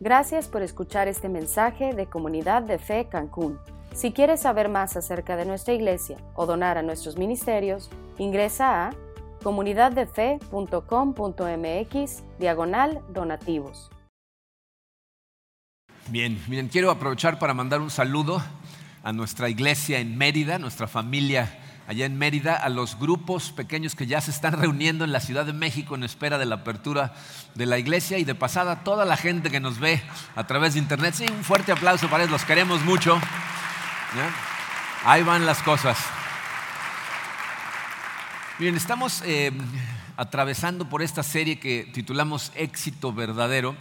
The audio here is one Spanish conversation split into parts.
Gracias por escuchar este mensaje de Comunidad de Fe Cancún. Si quieres saber más acerca de nuestra iglesia o donar a nuestros ministerios, ingresa a comunidaddefe.com.mx diagonal donativos. Bien, miren, quiero aprovechar para mandar un saludo a nuestra iglesia en Mérida, nuestra familia allá en Mérida, a los grupos pequeños que ya se están reuniendo en la Ciudad de México en espera de la apertura de la iglesia y de pasada toda la gente que nos ve a través de internet. Sí, un fuerte aplauso para ellos, los queremos mucho. Ahí van las cosas. Bien, estamos eh, atravesando por esta serie que titulamos Éxito Verdadero.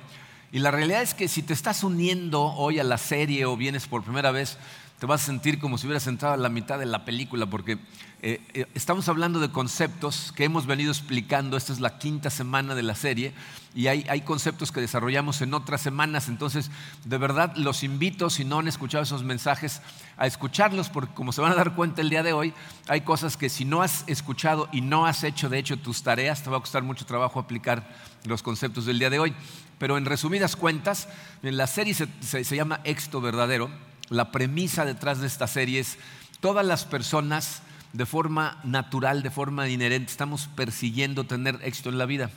Y la realidad es que si te estás uniendo hoy a la serie o vienes por primera vez, te vas a sentir como si hubieras entrado a la mitad de la película, porque eh, eh, estamos hablando de conceptos que hemos venido explicando, esta es la quinta semana de la serie, y hay, hay, conceptos que desarrollamos en otras semanas, entonces de verdad los invito, si no han escuchado esos mensajes, a escucharlos, porque como se van a dar cuenta el día de hoy, hay cosas que si no has escuchado y no has hecho de hecho tus tareas, te va a costar mucho trabajo aplicar los conceptos del día de hoy. Pero en resumidas cuentas, en la serie se, se llama Éxito Verdadero, la premisa detrás de esta serie es todas las personas de forma natural, de forma inherente, estamos persiguiendo tener éxito en la vida.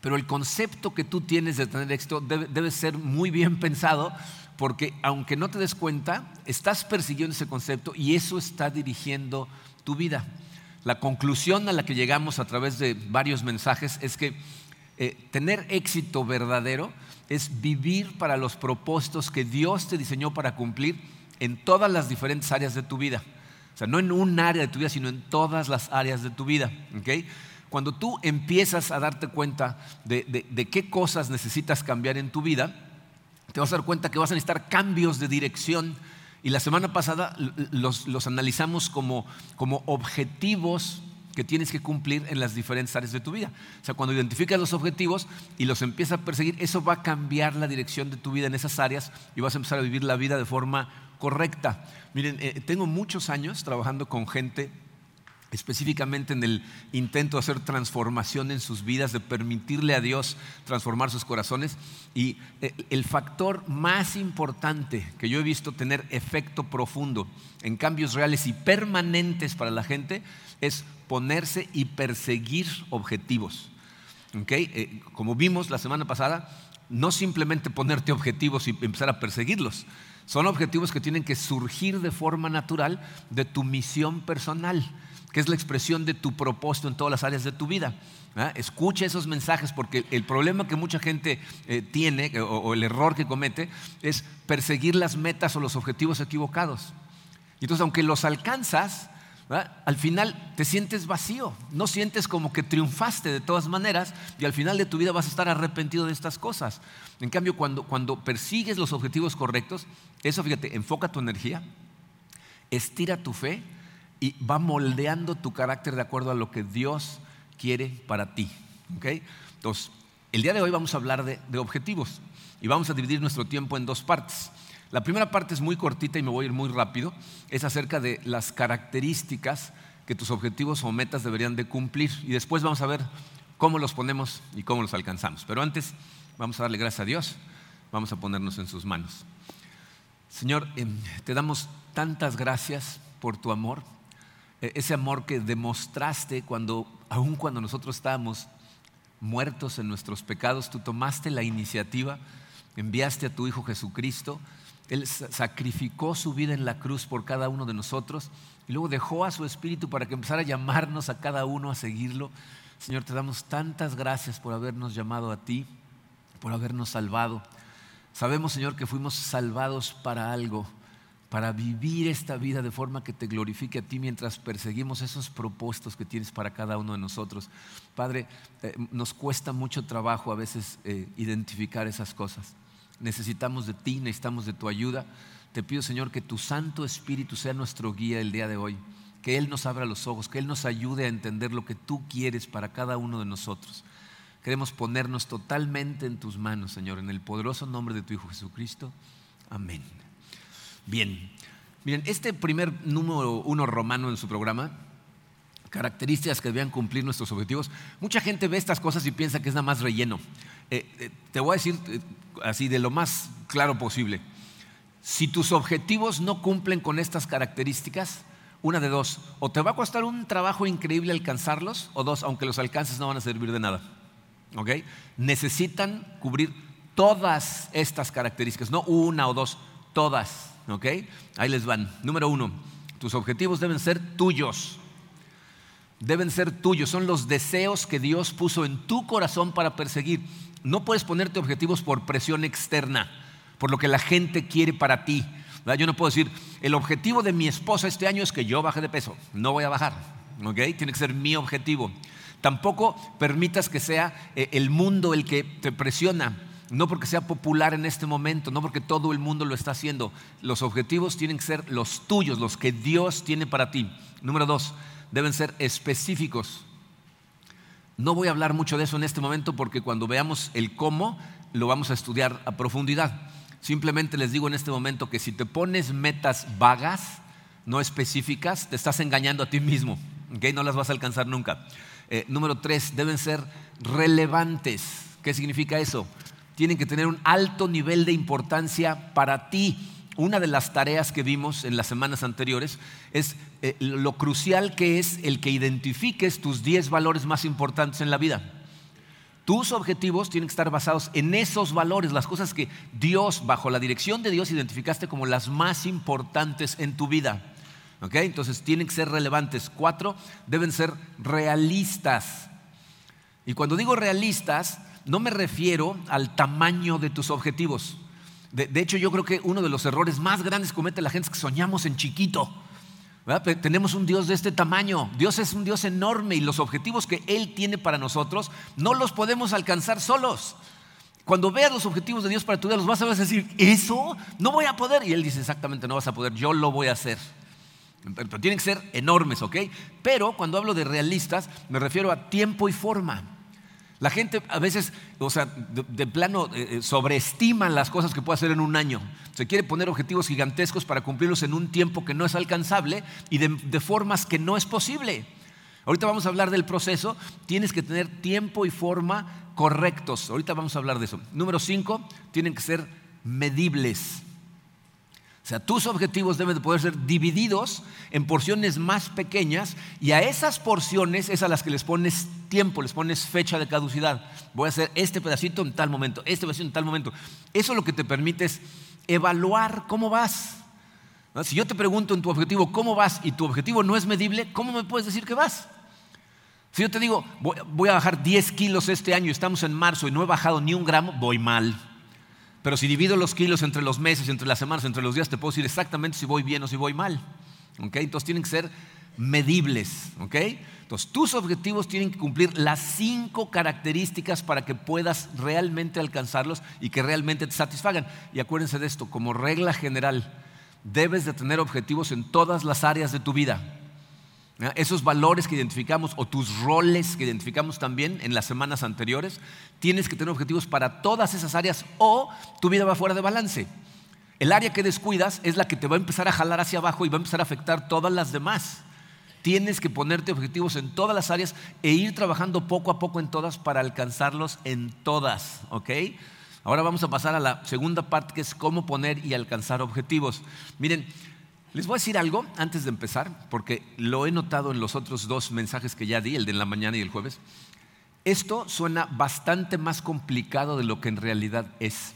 Pero el concepto que tú tienes de tener éxito debe, ser muy bien pensado porque aunque no te des cuenta, estás persiguiendo ese concepto y eso está dirigiendo tu vida. La conclusión a la que llegamos a través de varios mensajes es que eh, tener éxito verdadero es vivir para los propósitos que Dios te diseñó para cumplir en todas las diferentes áreas de tu vida. O sea, no en un área de tu vida, sino en todas las áreas de tu vida. Cuando tú empiezas a darte cuenta de, qué cosas necesitas cambiar en tu vida, te vas a dar cuenta que vas a necesitar cambios de dirección. Y la semana pasada los, los analizamos como, como objetivos que tienes que cumplir en las diferentes áreas de tu vida. O sea, cuando identificas los objetivos y los empiezas a perseguir, eso va a cambiar la dirección de tu vida en esas áreas y vas a empezar a vivir la vida de forma correcta. Miren, eh, tengo muchos años trabajando con gente específicamente en el intento de hacer transformación en sus vidas, de permitirle a Dios transformar sus corazones. Y eh, el factor más importante que yo he visto tener efecto profundo en cambios reales y permanentes para la gente es ponerse y perseguir objetivos. Eh, como vimos la semana pasada, no simplemente ponerte objetivos y empezar a perseguirlos. Son objetivos que tienen que surgir de forma natural de tu misión personal, que es la expresión de tu propósito en todas las áreas de tu vida. Escucha esos mensajes porque el problema que mucha gente eh, tiene o, el error que comete es perseguir las metas o los objetivos equivocados. Entonces, aunque los alcanzas, al final te sientes vacío, no sientes como que triunfaste de todas maneras y al final de tu vida vas a estar arrepentido de estas cosas. En cambio, cuando, cuando persigues los objetivos correctos, eso fíjate, enfoca tu energía, estira tu fe y va moldeando tu carácter de acuerdo a lo que Dios quiere para ti. Entonces, el día de hoy vamos a hablar de, de objetivos y vamos a dividir nuestro tiempo en dos partes. La primera parte es muy cortita y me voy a ir muy rápido. Es acerca de las características que tus objetivos o metas deberían de cumplir. Y después vamos a ver cómo los ponemos y cómo los alcanzamos. Pero antes vamos a darle gracias a Dios. Vamos a ponernos en sus manos. Señor, em, te damos tantas gracias por tu amor. E, ese amor que demostraste cuando, aun cuando nosotros estábamos muertos en nuestros pecados, tú tomaste la iniciativa, enviaste a tu Hijo Jesucristo él sacrificó su vida en la cruz por cada uno de nosotros y luego dejó a su Espíritu para que empezara a llamarnos a cada uno a seguirlo. Señor, te damos tantas gracias por habernos llamado a ti, por habernos salvado. Sabemos, Señor, que fuimos salvados para algo, para vivir esta vida de forma que te glorifique a ti mientras perseguimos esos propósitos que tienes para cada uno de nosotros. Padre, eh, nos cuesta mucho trabajo a veces eh, identificar esas cosas necesitamos de ti, necesitamos de tu ayuda. Te pido, Señor, que tu Santo Espíritu sea nuestro guía el día de hoy, que Él nos abra los ojos, que Él nos ayude a entender lo que tú quieres para cada uno de nosotros. Queremos ponernos totalmente en tus manos, Señor, en el poderoso nombre de tu Hijo Jesucristo. Amén. Bien, miren, este primer número uno romano en su programa características que debían cumplir nuestros objetivos. Mucha gente ve estas cosas y piensa que es nada más relleno. Eh, eh, te voy a decir eh, así de lo más claro posible. Si tus objetivos no cumplen con estas características, una de dos, o te va a costar un trabajo increíble alcanzarlos, o dos, aunque los alcances no van a servir de nada. Necesitan cubrir todas estas características, no una o dos, todas. Ahí les van. Número uno, tus objetivos deben ser tuyos. Deben ser tuyos, son los deseos que Dios puso en tu corazón para perseguir. No puedes ponerte objetivos por presión externa, por lo que la gente quiere para ti. Yo no puedo decir, el objetivo de mi esposa este año es que yo baje de peso. No voy a bajar. ¿ok? Tiene que ser mi objetivo. Tampoco permitas que sea eh, el mundo el que te presiona. No porque sea popular en este momento, no porque todo el mundo lo está haciendo. Los objetivos tienen que ser los tuyos, los que Dios tiene para ti. Número dos, deben ser específicos. No voy a hablar mucho de eso en este momento porque cuando veamos el cómo, lo vamos a estudiar a profundidad. Simplemente les digo en este momento que si te pones metas vagas, no específicas, te estás engañando a ti mismo. No las vas a alcanzar nunca. Eh, número tres, deben ser relevantes. ¿Qué significa eso? Tienen que tener un alto nivel de importancia para ti. Una de las tareas que vimos en las semanas anteriores es eh, lo crucial que es el que identifiques tus 10 valores más importantes en la vida. Tus objetivos tienen que estar basados en esos valores, las cosas que Dios, bajo la dirección de Dios, identificaste como las más importantes en tu vida. Entonces tienen que ser relevantes. Cuatro, deben ser realistas. Y cuando digo realistas, no me refiero al tamaño de tus objetivos. De, hecho, yo creo que uno de los errores más grandes que comete la gente es que soñamos en chiquito. Tenemos un Dios de este tamaño. Dios es un Dios enorme y los objetivos que Él tiene para nosotros no los podemos alcanzar solos. Cuando veas los objetivos de Dios para tu vida, los vas a decir, ¿eso? No voy a poder. Y Él dice, exactamente, no vas a poder, yo lo voy a hacer. Pero tienen que ser enormes, ¿ok? Pero cuando hablo de realistas, me refiero a tiempo y forma. La gente a veces, o sea, de, plano eh, eh, sobreestima las cosas que puede hacer en un año. Se quiere poner objetivos gigantescos para cumplirlos en un tiempo que no es alcanzable y de, formas que no es posible. Ahorita vamos a hablar del proceso. Tienes que tener tiempo y forma correctos. Ahorita vamos a hablar de eso. Número cinco, tienen que ser medibles. O sea, tus objetivos deben de poder ser divididos en porciones más pequeñas y a esas porciones es a las que les pones tiempo, les pones fecha de caducidad. Voy a hacer este pedacito en tal momento, este pedacito en tal momento. Eso lo que te permite es evaluar cómo vas. Si yo te pregunto en tu objetivo cómo vas y tu objetivo no es medible, ¿cómo me puedes decir que vas? Si yo te digo, voy a bajar 10 kilos este año, estamos en marzo y no he bajado ni un gramo, voy mal. Pero si divido los kilos entre los meses, entre las semanas, entre los días, te puedo decir exactamente si voy bien o si voy mal. Entonces tienen que ser medibles. Entonces tus objetivos tienen que cumplir las cinco características para que puedas realmente alcanzarlos y que realmente te satisfagan. Y acuérdense de esto, como regla general, debes de tener objetivos en todas las áreas de tu vida. Esos valores que identificamos o tus roles que identificamos también en las semanas anteriores, tienes que tener objetivos para todas esas áreas o tu vida va fuera de balance. El área que descuidas es la que te va a empezar a jalar hacia abajo y va a empezar a afectar todas las demás. Tienes que ponerte objetivos en todas las áreas e ir trabajando poco a poco en todas para alcanzarlos en todas, ¿ok? Ahora vamos a pasar a la segunda parte que es cómo poner y alcanzar objetivos. Miren, les voy a decir algo antes de empezar, porque lo he notado en los otros dos mensajes que ya di, el de la mañana y el jueves. Esto suena bastante más complicado de lo que en realidad es.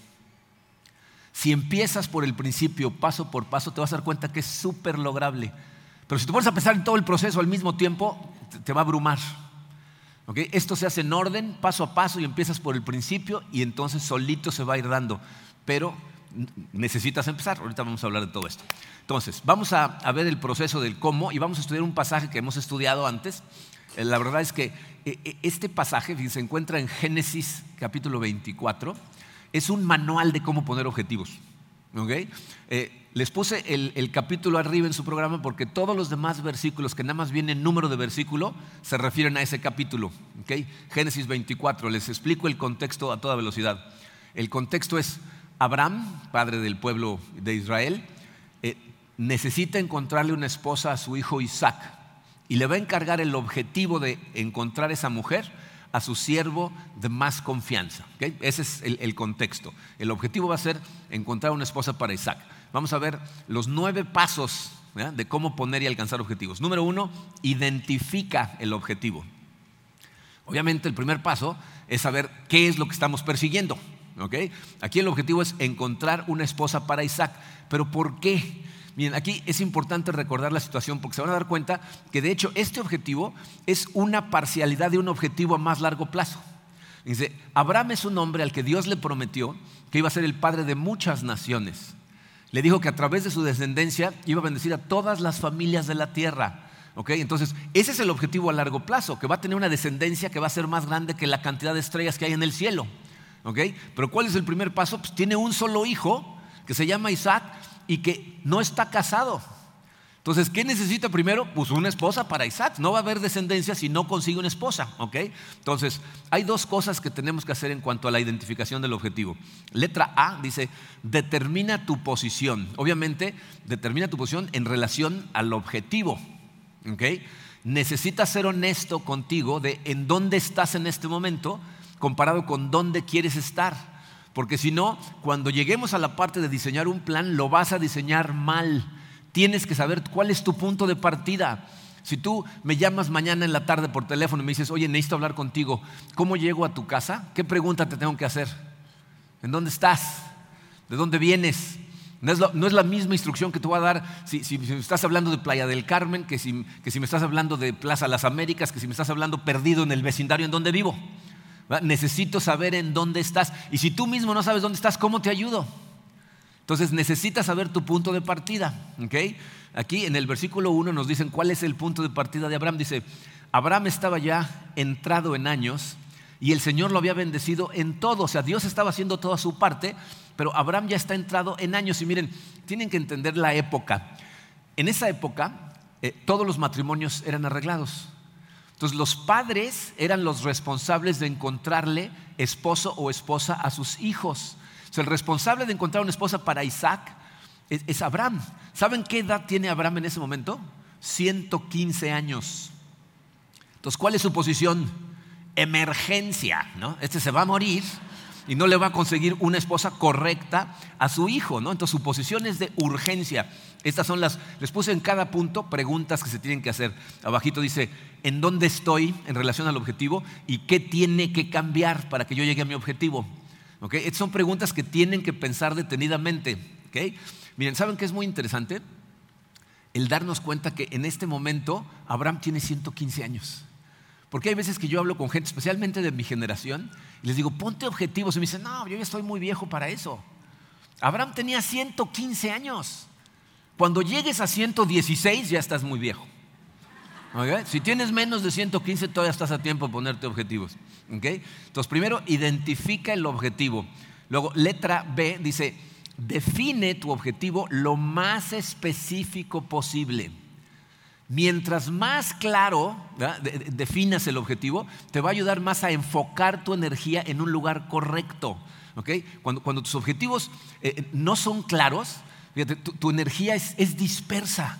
Si empiezas por el principio, paso por paso, te vas a dar cuenta que es súper lograble. Pero si te pones a pensar en todo el proceso al mismo tiempo, te va a abrumar. Esto se hace en orden, paso a paso, y empiezas por el principio y entonces solito se va a ir dando. Pero necesitas empezar. Ahorita vamos a hablar de todo esto. Entonces, vamos a, ver el proceso del cómo y vamos a estudiar un pasaje que hemos estudiado antes. Eh, la verdad es que eh, eh, este pasaje se encuentra en Génesis capítulo 24. Es un manual de cómo poner objetivos. les puse el, capítulo arriba en su programa porque todos los demás versículos que nada más vienen número de versículo se refieren a ese capítulo. Génesis 24, les explico el contexto a toda velocidad. El contexto es Abraham, padre del pueblo de Israel, necesita encontrarle una esposa a su hijo Isaac. y le va a encargar el objetivo de encontrar esa mujer a su siervo de más confianza. Ese es el, contexto. El objetivo va a ser encontrar una esposa para Isaac. Vamos a ver los nueve pasos de cómo poner y alcanzar objetivos. Número uno, identifica el objetivo. Obviamente el primer paso es saber qué es lo que estamos persiguiendo. Aquí el objetivo es encontrar una esposa para Isaac. Pero ¿por qué? Miren, aquí es importante recordar la situación porque se van a dar cuenta que de hecho este objetivo es una parcialidad de un objetivo a más largo plazo. Dice, Abraham es un hombre al que Dios le prometió que iba a ser el padre de muchas naciones. Le dijo que a través de su descendencia iba a bendecir a todas las familias de la tierra. Entonces, ese es el objetivo a largo plazo, que va a tener una descendencia que va a ser más grande que la cantidad de estrellas que hay en el cielo. Pero ¿cuál es el primer paso? Pues tiene un solo hijo que se llama Isaac y que no está casado. Entonces, ¿qué necesita primero? Pues una esposa para Isaac. No va a haber descendencia si no consigue una esposa, ¿ok? Entonces, hay dos cosas que tenemos que hacer en cuanto a la identificación del objetivo. Letra A dice, determina tu posición. Obviamente, determina tu posición en relación al objetivo, ¿ok? Necesitas ser honesto contigo de en dónde estás en este momento comparado con dónde quieres estar. Porque si no, cuando lleguemos a la parte de diseñar un plan, lo vas a diseñar mal. Tienes que saber cuál es tu punto de partida. Si tú me llamas mañana en la tarde por teléfono y me dices, oye, necesito hablar contigo, ¿cómo llego a tu casa? ¿Qué pregunta te tengo que hacer? ¿En dónde estás? ¿De dónde vienes? No es, la misma instrucción que te voy a dar si, me estás hablando de Playa del Carmen, que si, que si me estás hablando de Plaza Las Américas, que si me estás hablando perdido en el vecindario en donde vivo. Necesito saber en dónde estás. Y si tú mismo no sabes dónde estás, ¿cómo te ayudo? Entonces necesitas saber tu punto de partida. Aquí en el versículo 1 nos dicen cuál es el punto de partida de Abraham. Dice, Abraham estaba ya entrado en años y el Señor lo había bendecido en todo. O sea, Dios estaba haciendo toda su parte, pero Abraham ya está entrado en años. Y miren, tienen que entender la época. En esa época, eh, todos los matrimonios eran arreglados. Entonces los padres eran los responsables de encontrarle esposo o esposa a sus hijos. el responsable de encontrar una esposa para Isaac es, Abraham. ¿Saben qué edad tiene Abraham en ese momento? 115 años. Entonces, ¿cuál es su posición? Emergencia, ¿no? Este se va a morir y no le va a conseguir una esposa correcta a su hijo, ¿no? Entonces su posición es de urgencia. Estas son las, les puse en cada punto preguntas que se tienen que hacer. Abajito dice, ¿en dónde estoy en relación al objetivo? ¿Y qué tiene que cambiar para que yo llegue a mi objetivo? ¿Okay? Estas son preguntas que tienen que pensar detenidamente. ¿okay? Miren, ¿saben qué es muy interesante? El darnos cuenta que en este momento Abraham tiene 115 años. Porque hay veces que yo hablo con gente, especialmente de mi generación, y les digo, ponte objetivos. Y me dicen, no, yo ya estoy muy viejo para eso. Abraham tenía 115 años. Cuando llegues a 116 ya estás muy viejo. Si tienes menos de 115 todavía estás a tiempo de ponerte objetivos. Entonces primero identifica el objetivo. Luego letra B dice, define tu objetivo lo más específico posible. Mientras más claro definas el objetivo, te va a ayudar más a enfocar tu energía en un lugar correcto. Cuando, tus objetivos eh, no son claros, tu, energía es, dispersa.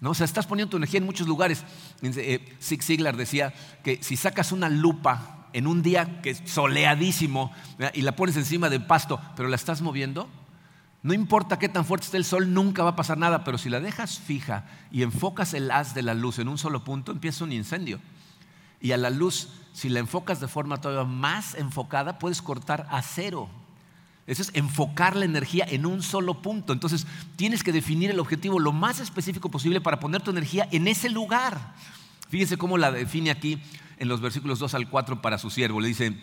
¿no? O sea, estás poniendo tu energía en muchos lugares. Eh, Zig Ziglar decía que si sacas una lupa en un día que es soleadísimo y la pones encima del pasto, pero la estás moviendo, no importa qué tan fuerte esté el sol, nunca va a pasar nada, pero si la dejas fija y enfocas el haz de la luz en un solo punto, empieza un incendio. Y a la luz, si la enfocas de forma todavía más enfocada, puedes cortar a cero. Eso es enfocar la energía en un solo punto. Entonces, tienes que definir el objetivo lo más específico posible para poner tu energía en ese lugar. Fíjense cómo la define aquí en los versículos 2 al 4 para su siervo. Le dice,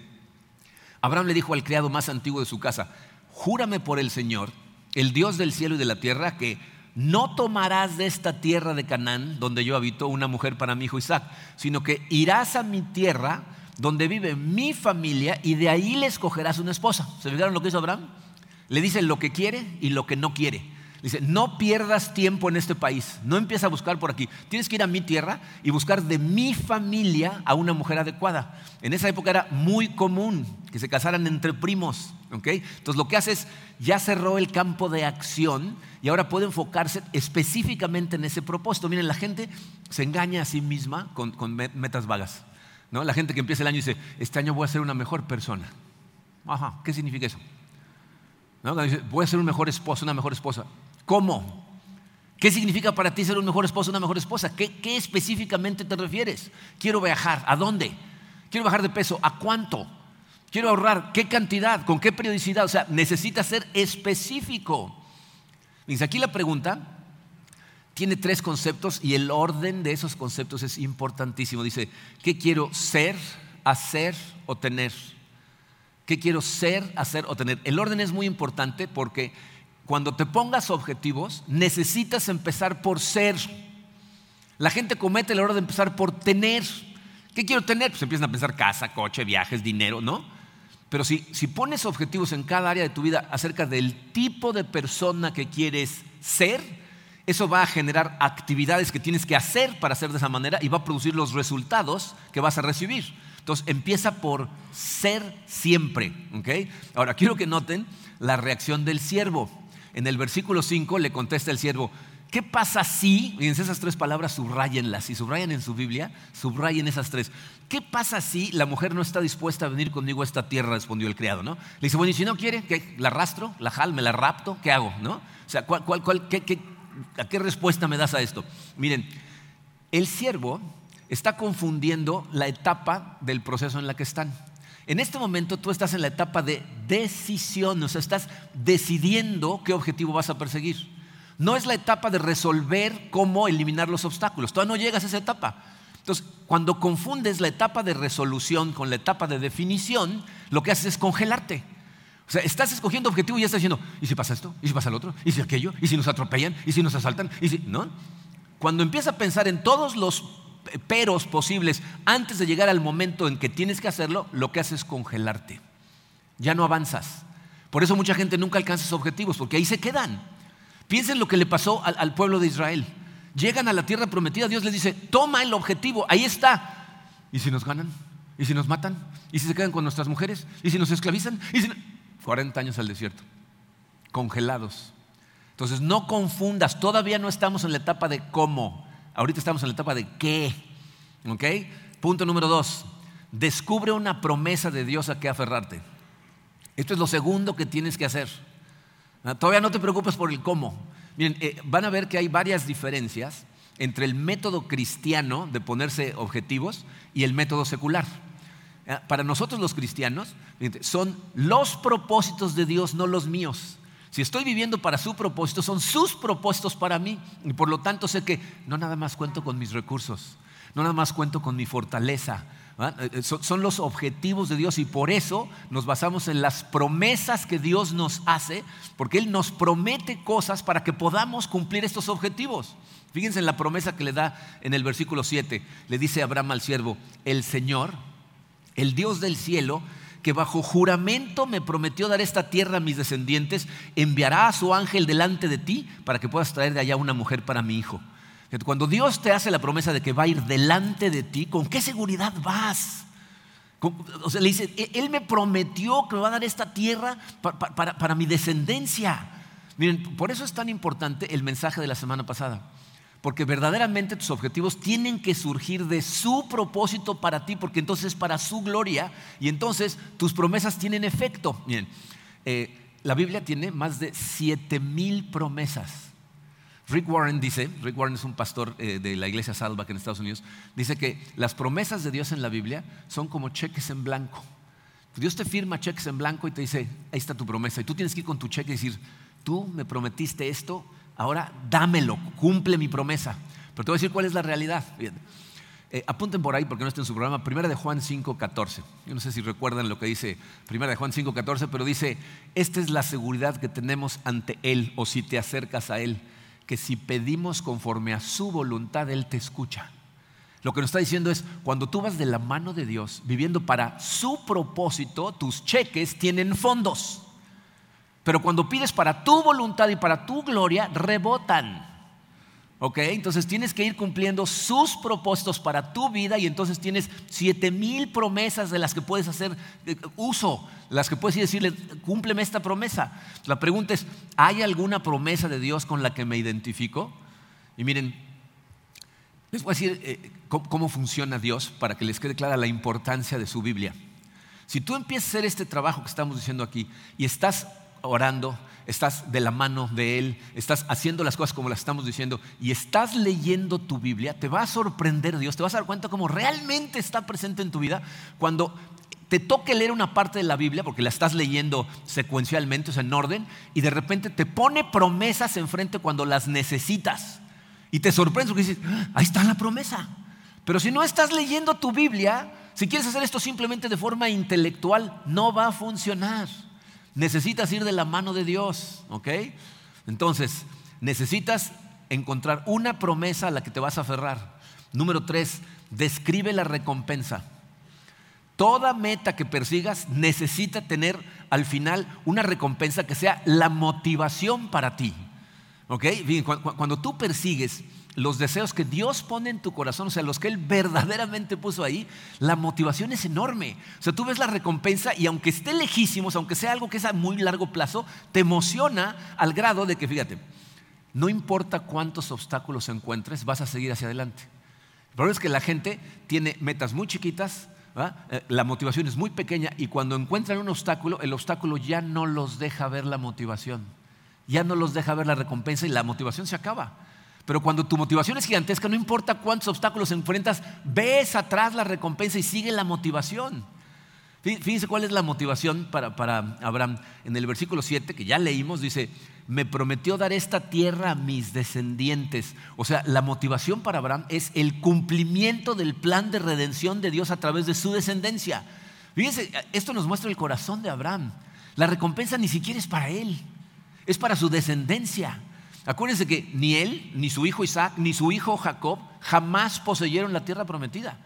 Abraham le dijo al criado más antiguo de su casa, júrame por el Señor el Dios del cielo y de la tierra, que no tomarás de esta tierra de Canaán, donde yo habito, una mujer para mi hijo Isaac, sino que irás a mi tierra, donde vive mi familia, y de ahí le escogerás una esposa. ¿Se fijaron lo que hizo Abraham? Le dice lo que quiere y lo que no quiere. Dice, no pierdas tiempo en este país, no empieza a buscar por aquí. Tienes que ir a mi tierra y buscar de mi familia a una mujer adecuada. En esa época era muy común que se casaran entre primos. Entonces lo que hace es, ya cerró el campo de acción y ahora puede enfocarse específicamente en ese propósito. Miren, la gente se engaña a sí misma con, metas vagas. ¿no? La gente que empieza el año dice, este año voy a ser una mejor persona. Ajá, ¿qué significa eso? voy a ser un mejor esposo, una mejor esposa. ¿Cómo? ¿Qué significa para ti ser un mejor esposo, una mejor esposa? ¿Qué, ¿Qué, específicamente te refieres? Quiero viajar. ¿A dónde? Quiero bajar de peso. ¿A cuánto? Quiero ahorrar. ¿Qué cantidad? ¿Con qué periodicidad? O sea, necesita ser específico. Dice, aquí la pregunta tiene tres conceptos y el orden de esos conceptos es importantísimo. Dice, ¿qué quiero ser, hacer o tener? ¿Qué quiero ser, hacer o tener? El orden es muy importante porque cuando te pongas objetivos, necesitas empezar por ser. La gente comete el error de empezar por tener. ¿Qué quiero tener? Pues empiezan a pensar casa, coche, viajes, dinero, ¿no? Pero si, si pones objetivos en cada área de tu vida acerca del tipo de persona que quieres ser, eso va a generar actividades que tienes que hacer para ser de esa manera y va a producir los resultados que vas a recibir. Entonces empieza por ser siempre. Ahora quiero que noten la reacción del siervo. En el versículo 5 le contesta el siervo, ¿qué pasa si, fíjense esas tres palabras, subrayenlas, si subrayan en su Biblia, subrayen esas tres. ¿Qué pasa si la mujer no está dispuesta a venir conmigo a esta tierra? Respondió el criado, ¿no? Le dice, bueno, y si no quiere, ¿qué? ¿La arrastro? ¿La jal? ¿Me la rapto? ¿Qué hago? ¿No? O sea, ¿cuál, cuál, qué, ¿a qué respuesta me das a esto? Miren, el siervo está confundiendo la etapa del proceso en la que están. En este momento tú estás en la etapa de decisión, o sea, estás decidiendo qué objetivo vas a perseguir. No es la etapa de resolver cómo eliminar los obstáculos, todavía no llegas a esa etapa. Entonces, cuando confundes la etapa de resolución con la etapa de definición, lo que haces es congelarte. O sea, estás escogiendo objetivo y ya estás diciendo, ¿y si pasa esto? ¿Y si pasa lo otro? ¿Y si aquello? ¿Y si nos atropellan? ¿Y si nos asaltan? ¿Y si no? Cuando empiezas a pensar en todos los peros posibles antes de llegar al momento en que tienes que hacerlo, lo que haces es congelarte. Ya no avanzas. Por eso mucha gente nunca alcanza sus objetivos, porque ahí se quedan. Piensen lo que le pasó al, pueblo de Israel. Llegan a la tierra prometida, Dios les dice, toma el objetivo, ahí está. ¿Y si nos ganan? ¿Y si nos matan? ¿Y si se quedan con nuestras mujeres? ¿Y si nos esclavizan? ¿Y 40 años al desierto, congelados. Entonces no confundas, todavía no estamos en la etapa de cómo, Ahorita estamos en la etapa de qué. ¿Ok? Punto número dos. Descubre una promesa de Dios a que aferrarte. Esto es lo segundo que tienes que hacer. Ah, todavía no te preocupes por el cómo. Miren, eh, van a ver que hay varias diferencias entre el método cristiano de ponerse objetivos y el método secular. Ah, para nosotros los cristianos son los propósitos de Dios, no los míos. Si estoy viviendo para su propósito, son sus propósitos para mí. Y por lo tanto sé que no nada más cuento con mis recursos, no nada más cuento con mi fortaleza. Eh, eh, son, los objetivos de Dios y por eso nos basamos en las promesas que Dios nos hace, porque Él nos promete cosas para que podamos cumplir estos objetivos. Fíjense en la promesa que le da en el versículo 7. Le dice Abraham al siervo, el Señor, el Dios del cielo, que bajo juramento me prometió dar esta tierra a mis descendientes, enviará a su ángel delante de ti para que puedas traer de allá una mujer para mi hijo. Cuando Dios te hace la promesa de que va a ir delante de ti, ¿con qué seguridad vas? O sea, le dice, e-, Él me prometió que me va a dar esta tierra para, para mi descendencia. Miren, por eso es tan importante el mensaje de la semana pasada. Porque verdaderamente tus objetivos tienen que surgir de su propósito para ti, porque entonces es para su gloria y entonces tus promesas tienen efecto. Miren, eh, la Biblia tiene más de siete mil promesas. Rick Warren dice, Rick Warren es un pastor eh, de la iglesia Salva en Estados Unidos, dice que las promesas de Dios en la Biblia son como cheques en blanco. Dios te firma cheques en blanco y te dice, ahí está tu promesa. Y tú tienes que ir con tu cheque y decir, tú me prometiste esto, ahora dámelo, cumple mi promesa. Pero te voy a decir cuál es la realidad. Eh, apunten por ahí porque no está en su programa, Primera de Juan 5.14. Yo no sé si recuerdan lo que dice Primera de Juan 5.14, pero dice, esta es la seguridad que tenemos ante Él o si te acercas a Él, que si pedimos conforme a su voluntad, Él te escucha. Lo que nos está diciendo es, cuando tú vas de la mano de Dios, viviendo para su propósito, tus cheques tienen fondos. Pero cuando pides para tu voluntad y para tu gloria, rebotan. ¿Ok? Entonces tienes que ir cumpliendo sus propósitos para tu vida y entonces tienes siete mil promesas de las que puedes hacer eh, uso, las que puedes ir decirle, cúmpleme esta promesa. La pregunta es, ¿hay alguna promesa de Dios con la que me identifico? Y miren, les voy a decir eh, cómo funciona Dios para que les quede clara la importancia de su Biblia. Si tú empiezas a hacer este trabajo que estamos diciendo aquí y estás orando, estás de la mano de Él, estás haciendo las cosas como las estamos diciendo y estás leyendo tu Biblia, te va a sorprender Dios, te vas a dar cuenta cómo realmente está presente en tu vida cuando te toque leer una parte de la Biblia, porque la estás leyendo secuencialmente, o sea, en orden, y de repente te pone promesas enfrente cuando las necesitas. Y te sorprende porque dices, ah, ahí está la promesa. Pero si no estás leyendo tu Biblia, si quieres hacer esto simplemente de forma intelectual, no va a funcionar. Necesitas ir de la mano de Dios, ¿ok? Entonces, necesitas encontrar una promesa a la que te vas a aferrar. Número tres, describe la recompensa. Toda meta que persigas necesita tener al final una recompensa que sea la motivación para ti. ¿Ok? Cuando tú persigues los deseos que Dios pone en tu corazón, o sea, los que Él verdaderamente puso ahí, la motivación es enorme. O sea, tú ves la recompensa y aunque esté lejísimos, aunque sea algo que es a muy largo plazo, te emociona al grado de que, fíjate, no importa cuántos obstáculos encuentres, vas a seguir hacia adelante. El problema es que la gente tiene metas muy chiquitas, eh, la motivación es muy pequeña y cuando encuentran un obstáculo, el obstáculo ya no los deja ver la motivación, ya no los deja ver la recompensa y la motivación se acaba. Pero cuando tu motivación es gigantesca, no importa cuántos obstáculos enfrentas, ves atrás la recompensa y sigue la motivación. Fíjense cuál es la motivación para, para, Abraham. En el versículo 7, que ya leímos, dice, me prometió dar esta tierra a mis descendientes. O sea, la motivación para Abraham es el cumplimiento del plan de redención de Dios a través de su descendencia. Fíjense, esto nos muestra el corazón de Abraham. La recompensa ni siquiera es para él, es para su descendencia. Acuérdense que ni él, ni su hijo Isaac, ni su hijo Jacob jamás poseyeron la tierra prometida.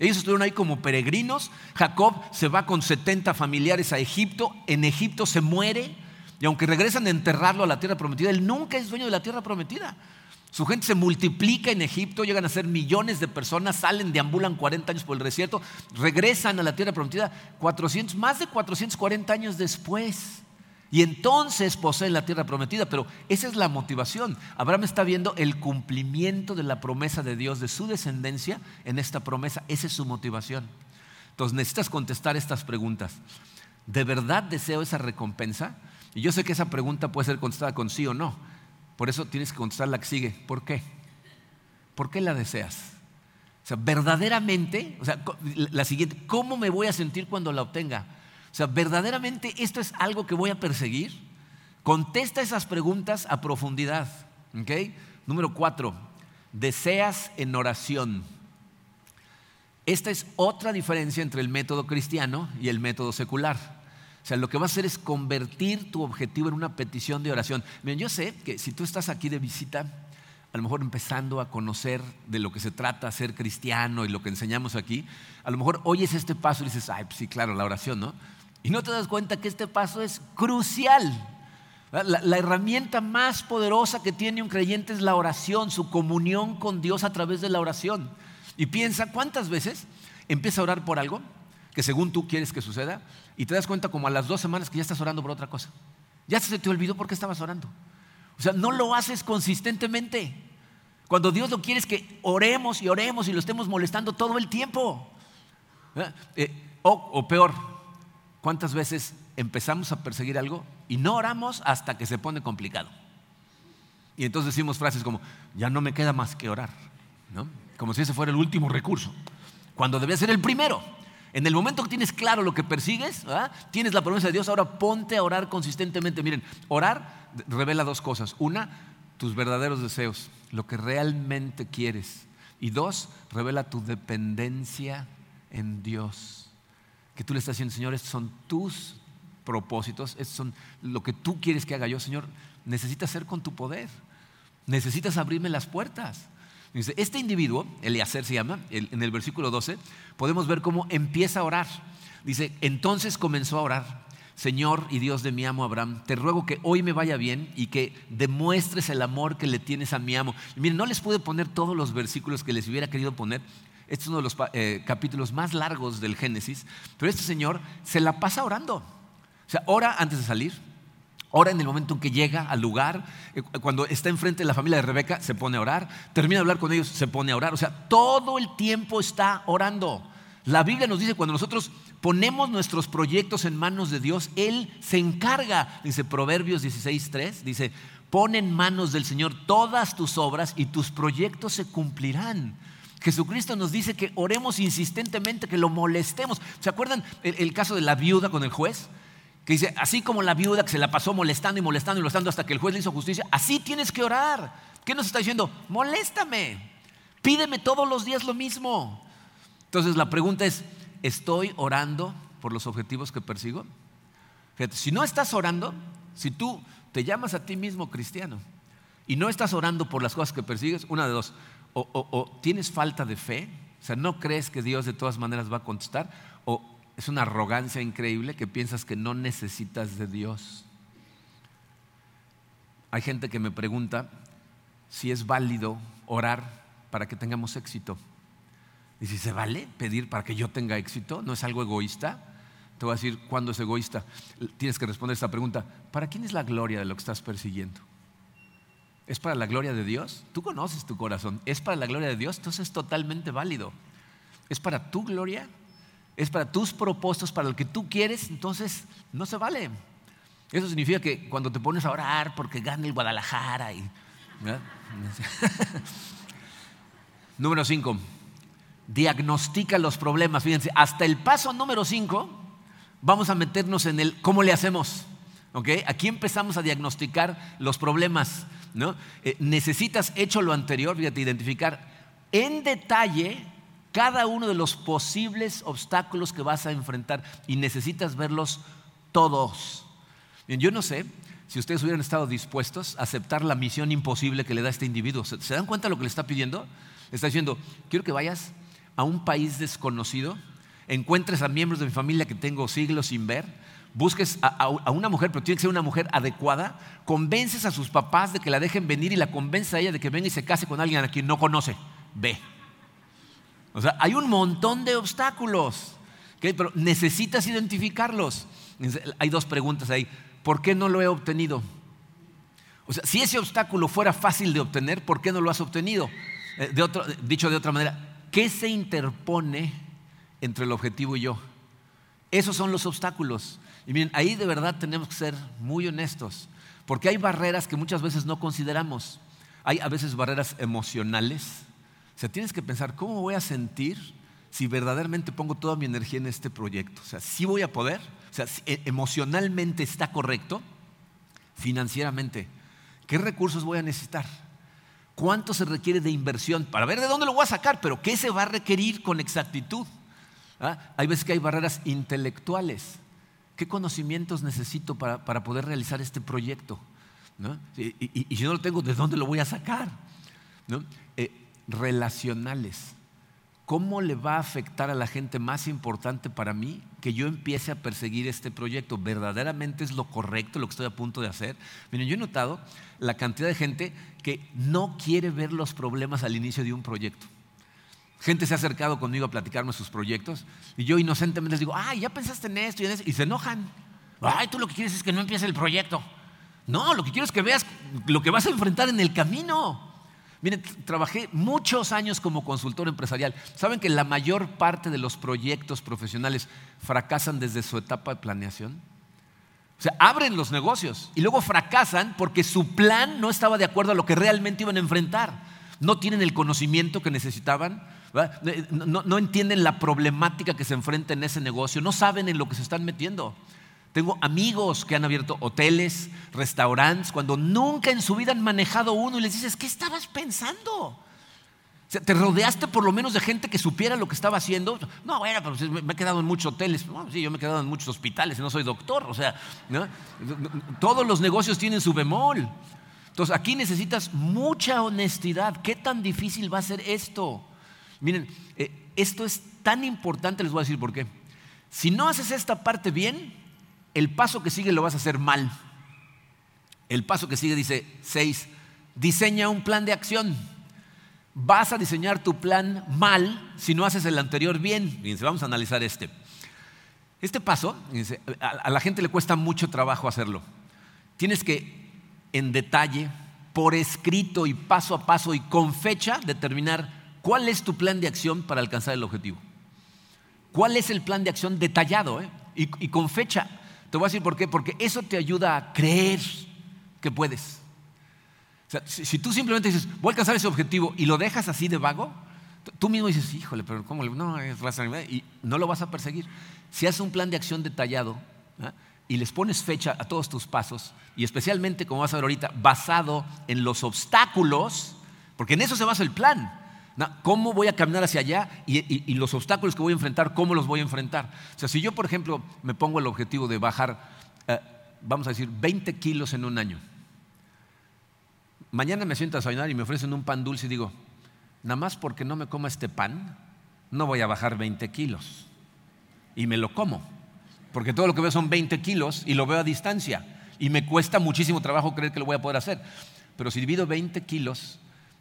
Ellos estuvieron ahí como peregrinos. Jacob se va con 70 familiares a Egipto. En Egipto se muere. Y aunque regresan a enterrarlo a la tierra prometida, él nunca es dueño de la tierra prometida. Su gente se multiplica en Egipto, llegan a ser millones de personas, salen, deambulan 40 años por el desierto, regresan a la tierra prometida 400, más de 440 años después. Y entonces poseen la tierra prometida, pero esa es la motivación. Abraham está viendo el cumplimiento de la promesa de Dios, de su descendencia en esta promesa. Esa es su motivación. Entonces necesitas contestar estas preguntas. ¿De verdad deseo esa recompensa? Y yo sé que esa pregunta puede ser contestada con sí o no. Por eso tienes que contestar la que sigue. ¿Por qué? ¿Por qué la deseas? O sea, verdaderamente, o sea, la siguiente, ¿cómo me voy a sentir cuando la obtenga? O sea, verdaderamente esto es algo que voy a perseguir. Contesta esas preguntas a profundidad. Número cuatro, deseas en oración. Esta es otra diferencia entre el método cristiano y el método secular. O sea, lo que va a hacer es convertir tu objetivo en una petición de oración. Miren, yo sé que si tú estás aquí de visita, a lo mejor empezando a conocer de lo que se trata ser cristiano y lo que enseñamos aquí, a lo mejor oyes este paso y dices, ay, pues sí, claro, la oración, ¿no? Y no te das cuenta que este paso es crucial. La, herramienta más poderosa que tiene un creyente es la oración, su comunión con Dios a través de la oración. Y piensa, ¿cuántas veces empieza a orar por algo que según tú quieres que suceda y te das cuenta como a las dos semanas que ya estás orando por otra cosa? Ya se te olvidó por qué estabas orando. O sea, no lo haces consistentemente. Cuando Dios lo quiere es que oremos y oremos y lo estemos molestando todo el tiempo. Eh, o peor, ¿Cuántas veces empezamos a perseguir algo y no oramos hasta que se pone complicado? Y entonces decimos frases como, ya no me queda más que orar, ¿no? Como si ese fuera el último recurso, cuando debía ser el primero. En el momento que tienes claro lo que persigues, tienes la promesa de Dios, ahora ponte a orar consistentemente. Miren, orar revela dos cosas. Una, tus verdaderos deseos, lo que realmente quieres. Y dos, revela tu dependencia en Dios que tú le estás diciendo, Señor, estos son tus propósitos, estos son lo que tú quieres que haga yo, Señor, necesitas hacer con tu poder, necesitas abrirme las puertas. Dice, este individuo, Eliezer se llama, en el versículo 12, podemos ver cómo empieza a orar. Dice, entonces comenzó a orar. Señor y Dios de mi amo Abraham, te ruego que hoy me vaya bien y que demuestres el amor que le tienes a mi amo. miren, no les pude poner todos los versículos que les hubiera querido poner. Este es uno de los eh, capítulos más largos del Génesis. Pero este señor se la pasa orando. O sea, ora antes de salir, ora en el momento en que llega al lugar, eh, cuando está enfrente de la familia de Rebeca, se pone a orar, termina de hablar con ellos, se pone a orar. O sea, todo el tiempo está orando. La Biblia nos dice cuando nosotros ponemos nuestros proyectos en manos de Dios, Él se encarga, dice Proverbios 16.3, dice, pon en manos del Señor todas tus obras y tus proyectos se cumplirán. Jesucristo nos dice que oremos insistentemente, que lo molestemos. ¿Se acuerdan el, caso de la viuda con el juez? Que dice, así como la viuda que se la pasó molestando y molestando y molestando hasta que el juez le hizo justicia, así tienes que orar. ¿Qué nos está diciendo? Moléstame, pídeme todos los días lo mismo. Entonces la pregunta es, ¿estoy orando por los objetivos que persigo? Fíjate, si no estás orando, si tú te llamas a ti mismo cristiano y no estás orando por las cosas que persigues, una de dos, o, tienes falta de fe, o sea, no crees que Dios de todas maneras va a contestar, o es una arrogancia increíble que piensas que no necesitas de Dios. Hay gente que me pregunta si es válido orar para que tengamos éxito. Y si se vale pedir para que yo tenga éxito, no es algo egoísta. Te voy a decir cuándo es egoísta. Tienes que responder esta pregunta. ¿Para quién es la gloria de lo que estás persiguiendo? ¿Es para la gloria de Dios? Tú conoces tu corazón. ¿Es para la gloria de Dios? Entonces es totalmente válido. ¿Es para tu gloria? ¿Es para tus propósitos, para lo que tú quieres? Entonces no se vale. Eso significa que cuando te pones a orar porque gane el Guadalajara y... Número 5 diagnostica los problemas. Fíjense, hasta el paso número 5 vamos a meternos en el cómo le hacemos. Aquí empezamos a diagnosticar los problemas. ¿No? Eh, necesitas, hecho lo anterior, fíjate, identificar en detalle cada uno de los posibles obstáculos que vas a enfrentar y necesitas verlos todos. yo no sé si ustedes hubieran estado dispuestos a aceptar la misión imposible que le da este individuo. ¿Se, ¿Se dan cuenta de lo que le está pidiendo? Le está diciendo, quiero que vayas a un país desconocido, encuentres a miembros de mi familia que tengo siglos sin ver, busques a, una mujer, pero tiene que ser una mujer adecuada, convences a sus papás de que la dejen venir y la convences a ella de que venga y se case con alguien a quien no conoce. Ve. O sea, hay un montón de obstáculos, pero necesitas identificarlos. Hay dos preguntas ahí. ¿Por qué no lo he obtenido? O sea, si ese obstáculo fuera fácil de obtener, ¿por qué no lo has obtenido? Eh, dicho de otra manera, ¿Qué se interpone entre el objetivo y yo? Esos son los obstáculos. Y miren, ahí de verdad tenemos que ser muy honestos, porque hay barreras que muchas veces no consideramos. Hay a veces barreras emocionales. O sea, tienes que pensar, ¿cómo voy a sentir si verdaderamente pongo toda mi energía en este proyecto? O sea, ¿sí voy a poder? O sea, e, emocionalmente está correcto, financieramente, ¿qué recursos voy a necesitar? ¿Cuánto se requiere de inversión? Para ver de dónde lo voy a sacar, pero ¿qué se va a requerir con exactitud? ¿Ah? Hay veces que hay barreras intelectuales. ¿Qué conocimientos necesito para, poder realizar este proyecto? Y, si no lo tengo, ¿de dónde lo voy a sacar? Eh, relacionales. ¿Cómo le va a afectar a la gente más importante para mí que yo empiece a perseguir este proyecto? ¿Verdaderamente es lo correcto lo que estoy a punto de hacer? Miren, yo he notado la cantidad de gente que no quiere ver los problemas al inicio de un proyecto. Gente se ha acercado conmigo a platicarme sus proyectos y yo inocentemente les digo, ay, ya pensaste en esto y en eso, y se enojan. Ay, tú lo que quieres es que no empiece el proyecto. No, lo que quiero es que veas lo que vas a enfrentar en el camino. Miren, trabajé muchos años como consultor empresarial. ¿Saben que la mayor parte de los proyectos profesionales fracasan desde su etapa de planeación? O sea, abren los negocios y luego fracasan porque su plan no estaba de acuerdo a lo que realmente iban a enfrentar. No tienen el conocimiento que necesitaban, no, no entienden la problemática que se enfrenta en ese negocio, no saben en lo que se están metiendo. Tengo amigos que han abierto hoteles, restaurantes, cuando nunca en su vida han manejado uno y les dices, ¿qué estabas pensando? ¿Te rodeaste por lo menos de gente que supiera lo que estaba haciendo? No, bueno, pero me he quedado en muchos hoteles. sí, yo me he quedado en muchos hospitales no soy doctor. O sea, todos los negocios tienen su bemol. Entonces, aquí necesitas mucha honestidad. ¿Qué tan difícil va a ser esto? Miren, eh, esto es tan importante, les voy a decir por qué. Si no haces esta parte bien, el paso que sigue lo vas a hacer mal. El paso que sigue dice 6, diseña un plan de acción. Vas a diseñar tu plan mal si no haces el anterior bien. Fíjense, vamos a analizar este. Este paso, a la gente le cuesta mucho trabajo hacerlo. Tienes que, en detalle, por escrito y paso a paso y con fecha, determinar cuál es tu plan de acción para alcanzar el objetivo. ¿Cuál es el plan de acción detallado? Eh? Y, con fecha. Te voy a decir por qué. Porque eso te ayuda a creer que puedes. O sea, si, tú simplemente dices, voy a alcanzar ese objetivo y lo dejas así de vago, tú mismo dices, híjole, pero ¿cómo? No, es y no lo vas a perseguir. Si haces un plan de acción detallado ¿ah? y les pones fecha a todos tus pasos, y especialmente, como vas a ver ahorita, basado en los obstáculos, porque en eso se basa el plan. ¿Cómo voy a caminar hacia allá y, los obstáculos que voy a enfrentar, cómo los voy a enfrentar? O sea, si yo, por ejemplo, me pongo el objetivo de bajar, eh, vamos a decir, 20 kilos en un año, mañana me siento a desayunar y me ofrecen un pan dulce y digo, nada más porque no me coma este pan, no voy a bajar 20 kilos. Y me lo como, porque todo lo que veo son 20 kilos y lo veo a distancia. Y me cuesta muchísimo trabajo creer que lo voy a poder hacer. Pero si divido 20 kilos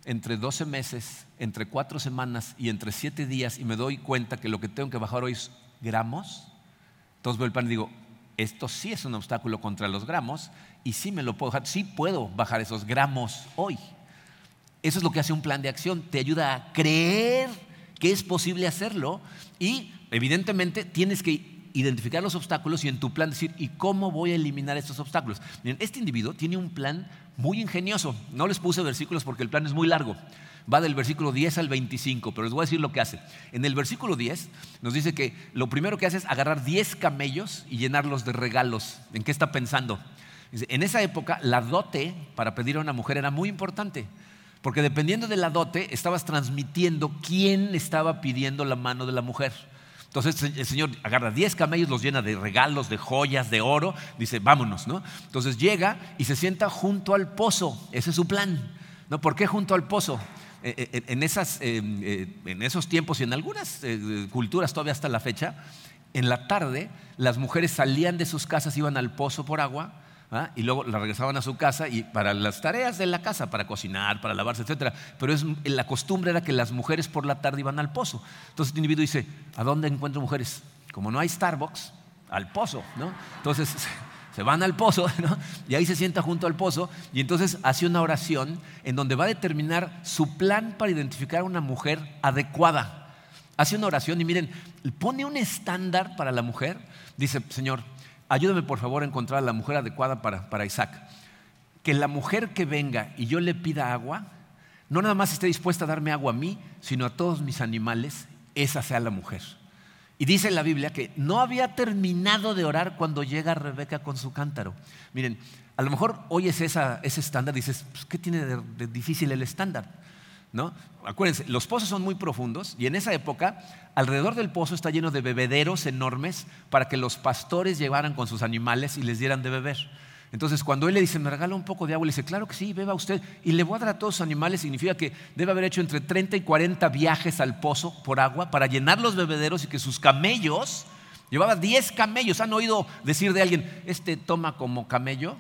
entre 12 meses, entre 4 semanas y entre 7 días y me doy cuenta que lo que tengo que bajar hoy es gramos, entonces veo el y digo, esto sí es un obstáculo contra los gramos y sí me lo puedo bajar, sí puedo bajar esos gramos hoy. Eso es lo que hace un plan de acción, te ayuda a creer que es posible hacerlo y evidentemente tienes que identificar los obstáculos y en tu plan decir, ¿y cómo voy a eliminar estos obstáculos? Miren, este individuo tiene un plan muy ingenioso. No les puse versículos porque el plan es muy largo. Va del versículo 10 al 25, pero les voy a decir lo que hace. En el versículo 10 nos dice que lo primero que hace es agarrar 10 camellos y llenarlos de regalos. ¿En qué está pensando? En esa época la dote para pedir a una mujer era muy importante. Porque dependiendo de la dote, estabas transmitiendo quién estaba pidiendo la mano de la mujer. Entonces el Señor agarra 10 camellos, los llena de regalos, de joyas, de oro, dice, vámonos, ¿no? Entonces llega y se sienta junto al pozo, ese es su plan. ¿No? ¿Por qué junto al pozo? Eh, eh, en, esas, eh, en esos tiempos y en algunas culturas todavía hasta la fecha, en la tarde las mujeres salían de sus casas, iban al pozo por agua, y luego la regresaban a su casa y para las tareas de la casa, para cocinar, para lavarse, etc. Pero la costumbre era que las mujeres por la tarde iban al pozo. Entonces este individuo dice, ¿a dónde encuentro mujeres? Como no hay Starbucks, al pozo, ¿no? Entonces se van al pozo, ¿no? Y ahí se sienta junto al pozo y entonces hace una oración en donde va a determinar su plan para identificar a una mujer adecuada. Hace una oración y miren, pone un estándar para la mujer. Dice, Señor, ayúdame por favor a encontrar a la mujer adecuada para, para Isaac. Que la mujer que venga y yo le pida agua, no nada más esté dispuesta a darme agua a mí, sino a todos mis animales, esa sea la mujer. Y dice la Biblia que no había terminado de orar cuando llega Rebeca con su cántaro. Miren, a lo mejor oyes esa, ese estándar dices, pues, ¿qué tiene de difícil el estándar? ¿No? Acuérdense, los pozos son muy profundos y en esa época alrededor del pozo está lleno de bebederos enormes para que los pastores llevaran con sus animales y les dieran de beber. Entonces, cuando él le dice, me regala un poco de agua, le dice, claro que sí, beba usted. Y le voy a dar a todos los animales, significa que debe haber hecho entre 30 y 40 viajes al pozo por agua para llenar los bebederos y que sus camellos, llevaba 10 camellos. ¿Han oído decir de alguien, este toma como camello?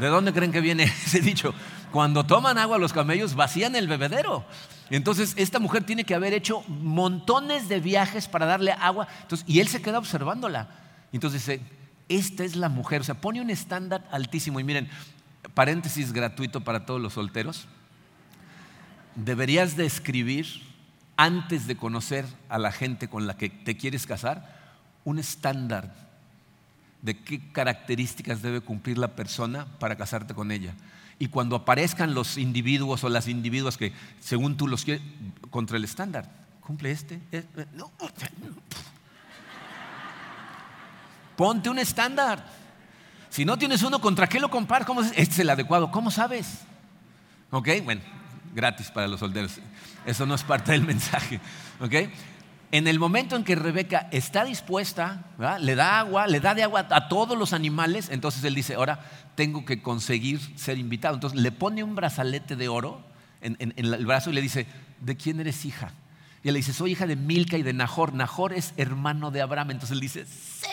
¿De dónde creen que viene ese dicho? Cuando toman agua los camellos, vacían el bebedero. Entonces, esta mujer tiene que haber hecho montones de viajes para darle agua. y él se queda observándola. Entonces dice, esta es la mujer. O sea, pone un estándar altísimo. Y miren, paréntesis gratuito para todos los solteros. Deberías de escribir, antes de conocer a la gente con la que te quieres casar, un estándar de qué características debe cumplir la persona para casarte con ella y cuando aparezcan los individuos o las individuas que según tú los quieres, contra el estándar, cumple este. Eh, eh, Ponte un estándar. Si no tienes uno, ¿contra qué lo comparas? ¿Cómo Este es el adecuado. ¿Cómo sabes? ¿Ok? Bueno, gratis para los solteros. Eso no es parte del mensaje. ¿Ok? En el momento en que Rebeca está dispuesta, le da agua, le da de agua a todos los animales, entonces él dice, ahora tengo que conseguir ser invitado. Entonces le pone un brazalete de oro en, el brazo y le dice, ¿de quién eres hija? Y él le dice, soy hija de Milca y de Nahor. Nahor es hermano de Abraham. Entonces él dice, sí,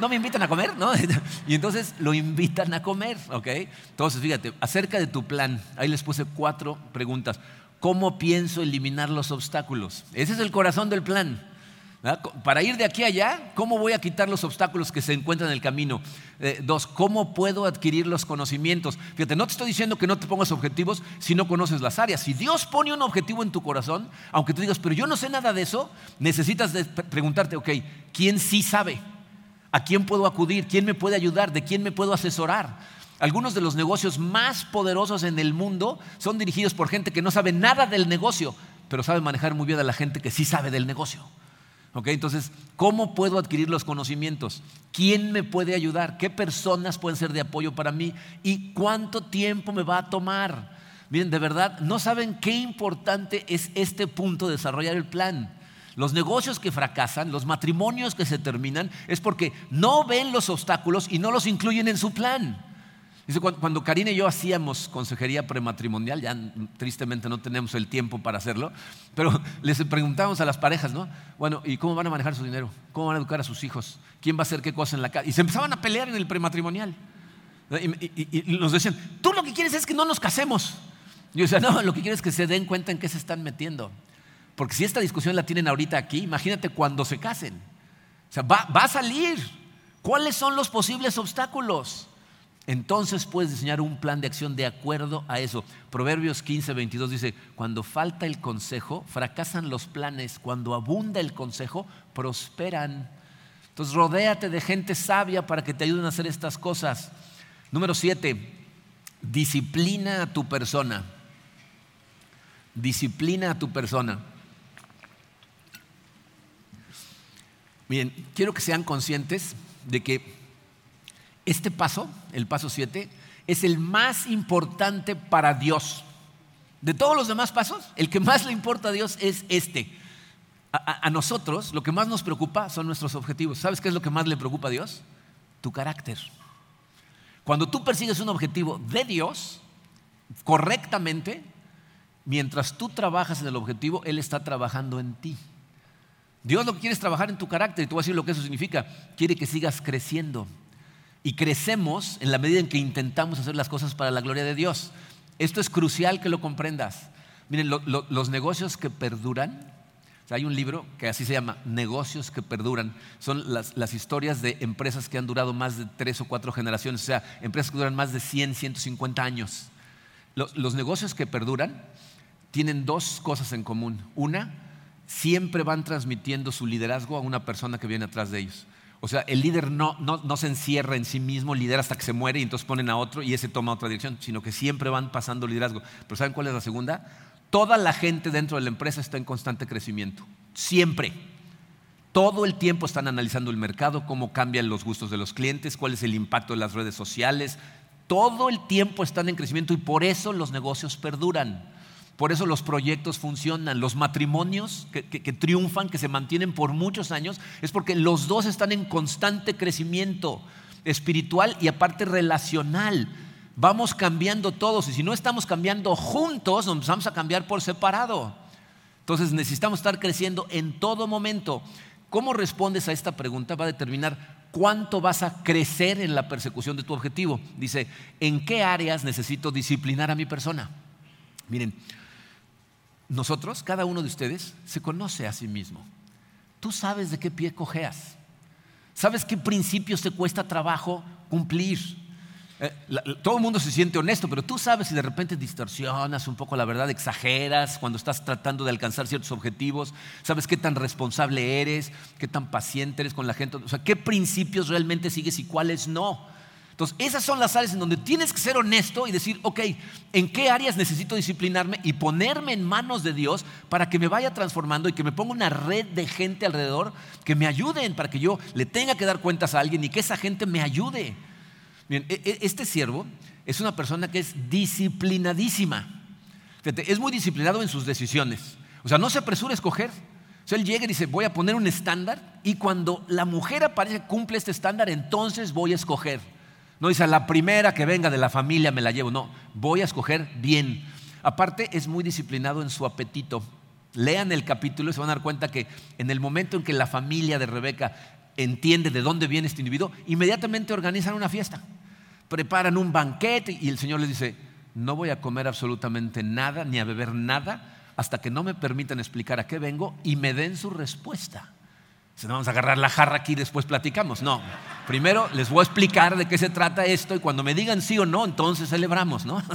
no me invitan a comer, ¿no? Y entonces lo invitan a comer, ¿ok? Entonces, fíjate, acerca de tu plan, ahí les puse cuatro preguntas. ¿Cómo pienso eliminar los obstáculos? Ese es el corazón del plan. Para ir de aquí a allá, ¿cómo voy a quitar los obstáculos que se encuentran en el camino? Eh, dos, ¿cómo puedo adquirir los conocimientos? Fíjate, no te estoy diciendo que no te pongas objetivos si no conoces las áreas. Si Dios pone un objetivo en tu corazón, aunque tú digas, pero yo no sé nada de eso, necesitas preguntarte, ok, ¿quién sí sabe? ¿A quién puedo acudir? ¿Quién me puede ayudar? ¿De quién me puedo asesorar? Algunos de los negocios más poderosos en el mundo son dirigidos por gente que no sabe nada del negocio, pero sabe manejar muy bien a la gente que sí sabe del negocio. Entonces, ¿cómo puedo adquirir los conocimientos? ¿Quién me puede ayudar? ¿Qué personas pueden ser de apoyo para mí? ¿Y cuánto tiempo me va a tomar? Miren, de verdad, no saben qué importante es este punto de desarrollar el plan. Los negocios que fracasan, los matrimonios que se terminan, es porque no ven los obstáculos y no los incluyen en su plan. Dice, cuando Karina y yo hacíamos consejería prematrimonial, ya tristemente no tenemos el tiempo para hacerlo, pero les preguntábamos a las parejas, ¿no? Bueno, ¿y cómo van a manejar su dinero? ¿Cómo van a educar a sus hijos? ¿Quién va a hacer qué cosa en la casa? Y se empezaban a pelear en el prematrimonial. Y, nos decían, tú lo que quieres es que no nos casemos. Yo decía, no, lo que quiero es que se den cuenta en qué se están metiendo. Porque si esta discusión la tienen ahorita aquí, imagínate cuando se casen. O sea, va a salir. ¿Cuáles son los posibles obstáculos? Entonces puedes diseñar un plan de acción de acuerdo a eso. Proverbios 15, 22 dice, cuando falta el consejo, fracasan los planes. Cuando abunda el consejo, prosperan. Entonces rodéate de gente sabia para que te ayuden a hacer estas cosas. Número 7, disciplina a tu persona. Disciplina a tu persona. Bien, quiero que sean conscientes de que este paso, el paso 7, es el más importante para Dios. De todos los demás pasos, el que más le importa a Dios es este. A, nosotros lo que más nos preocupa son nuestros objetivos. ¿Sabes qué es lo que más le preocupa a Dios? Tu carácter. Cuando tú persigues un objetivo de Dios correctamente, mientras tú trabajas en el objetivo, Él está trabajando en ti. Dios lo que quiere es trabajar en tu carácter y tú vas a decir lo que eso significa. Quiere que sigas creciendo y crecemos en la medida en que intentamos hacer las cosas para la gloria de Dios. Esto es crucial que lo comprendas. Miren, los negocios que perduran, hay un libro que así se llama, Negocios que perduran. Son las, historias de empresas que han durado más de tres o cuatro generaciones, o sea, empresas que duran más de 100, 150 años. los negocios que perduran tienen dos cosas en común. Una, siempre van transmitiendo su liderazgo a una persona que viene atrás de ellos. O sea, el líder no, no, se encierra en sí mismo, lidera hasta que se muere y entonces ponen a otro y ese toma otra dirección, sino que siempre van pasando liderazgo. Pero ¿saben cuál es la segunda? Toda la gente dentro de la empresa está en constante crecimiento. Siempre. Todo el tiempo están analizando el mercado, cómo cambian los gustos de los clientes, cuál es el impacto de las redes sociales. Todo el tiempo están en crecimiento y por eso los negocios perduran. Por eso los proyectos funcionan, los matrimonios que, triunfan, que se mantienen por muchos años, es porque los dos están en constante crecimiento espiritual y aparte relacional. Vamos cambiando todos y si no estamos cambiando juntos, nos vamos a cambiar por separado. Entonces necesitamos estar creciendo en todo momento. ¿Cómo respondes a esta pregunta? Va a determinar cuánto vas a crecer en la persecución de tu objetivo. Dice, ¿en qué áreas necesito disciplinar a mi persona? Miren, nosotros, cada uno de ustedes, se conoce a sí mismo. Tú sabes de qué pie cojeas. Sabes qué principios te cuesta trabajo cumplir. Eh, todo el mundo se siente honesto, pero tú sabes si de repente distorsionas un poco la verdad, exageras cuando estás tratando de alcanzar ciertos objetivos, sabes qué tan responsable eres, qué tan paciente eres con la gente, o sea, qué principios realmente sigues y cuáles no. Entonces, esas son las áreas en donde tienes que ser honesto y decir, ok, ¿en qué áreas necesito disciplinarme y ponerme en manos de Dios para que me vaya transformando y que me ponga una red de gente alrededor que me ayuden para que yo le tenga que dar cuentas a alguien y que esa gente me ayude? Bien, e, e, este siervo es una persona que es disciplinadísima. Es muy disciplinado en sus decisiones. O sea, no se apresura a escoger. Él llega y dice, voy a poner un estándar y cuando la mujer aparece, cumple este estándar, entonces voy a escoger. No dice, la primera que venga de la familia me la llevo. No, voy a escoger bien. Aparte, es muy disciplinado en su apetito. Lean el capítulo y se van a dar cuenta que en el momento en que la familia de Rebeca entiende de dónde viene este individuo, inmediatamente organizan una fiesta, preparan un banquete y el Señor les dice, no voy a comer absolutamente nada ni a beber nada hasta que no me permitan explicar a qué vengo y me den su respuesta. Si no vamos a agarrar la jarra aquí y después platicamos. No, primero les voy a explicar de qué se trata esto y cuando me digan sí o no, entonces celebramos. ¿no?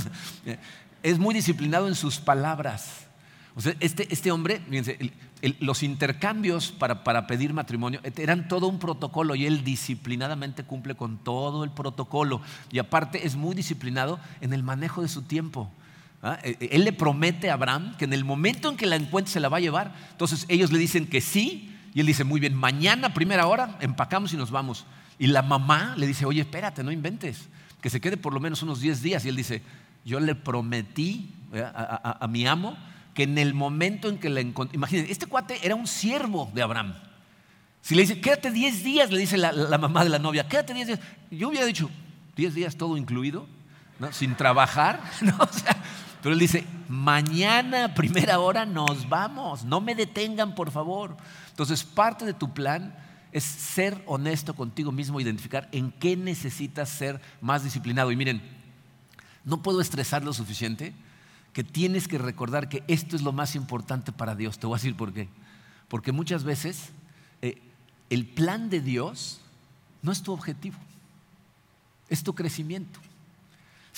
Es muy disciplinado en sus palabras. O sea, este, este hombre, fíjense, los intercambios para, para, pedir matrimonio eran todo un protocolo y él disciplinadamente cumple con todo el protocolo. Y aparte es muy disciplinado en el manejo de su tiempo. ¿ah? E, e, él le promete a Abraham que en el momento en que la encuentre se la va a llevar. Entonces ellos le dicen que sí y él dice, muy bien, mañana primera hora empacamos y nos vamos. Y la mamá le dice, oye, espérate, no inventes, que se quede por lo menos unos 10 días. Y él dice, yo le prometí a, mi amo que en el momento en que le encontré, imagínense, este cuate era un siervo de Abraham. Si le dice, quédate 10 días, le dice la, mamá de la novia, quédate 10 días. Yo hubiera dicho, 10 días todo incluido, sin trabajar. pero él dice, mañana, primera hora, nos vamos. No me detengan, por favor. Entonces, parte de tu plan es ser honesto contigo mismo, identificar en qué necesitas ser más disciplinado. Y miren, no puedo estresar lo suficiente que tienes que recordar que esto es lo más importante para Dios. Te voy a decir por qué. Porque muchas veces eh, el plan de Dios no es tu objetivo, es tu crecimiento.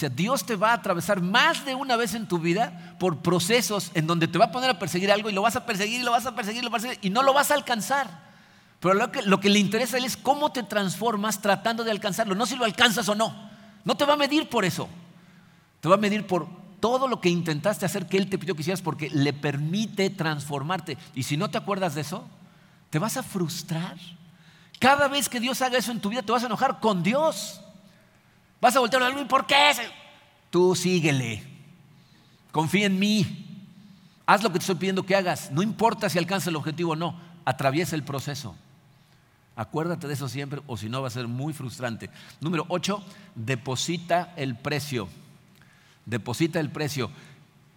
Dios te va a atravesar más de una vez en tu vida por procesos en donde te va a poner a perseguir algo y lo vas a perseguir y lo vas a perseguir y lo vas a perseguir y no lo vas a alcanzar. Pero lo que, lo que le interesa a él es cómo te transformas tratando de alcanzarlo, no si lo alcanzas o no. No te va a medir por eso. Te va a medir por todo lo que intentaste hacer que él te pidió que hicieras porque le permite transformarte. Y si no te acuerdas de eso, te vas a frustrar. Cada vez que Dios haga eso en tu vida, te vas a enojar con Dios. Vas a voltear a algo y ¿por qué? Tú síguele. Confía en mí. Haz lo que te estoy pidiendo que hagas. No importa si alcanza el objetivo o no. Atraviesa el proceso. Acuérdate de eso siempre o si no va a ser muy frustrante. Número 8, deposita el precio. Deposita el precio.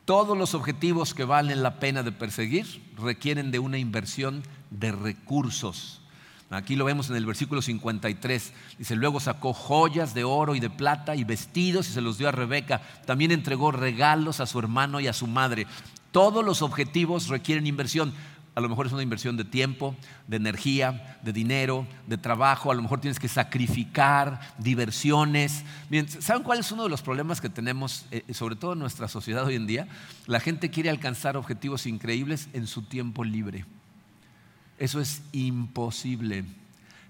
Todos los objetivos que valen la pena de perseguir requieren de una inversión de recursos. Aquí lo vemos en el versículo 53. Dice, luego sacó joyas de oro y de plata y vestidos y se los dio a Rebeca. También entregó regalos a su hermano y a su madre. Todos los objetivos requieren inversión. A lo mejor es una inversión de tiempo, de energía, de dinero, de trabajo. A lo mejor tienes que sacrificar diversiones. ¿saben cuál es uno de los problemas que tenemos, eh, sobre todo en nuestra sociedad hoy en día? La gente quiere alcanzar objetivos increíbles en su tiempo libre. Eso es imposible.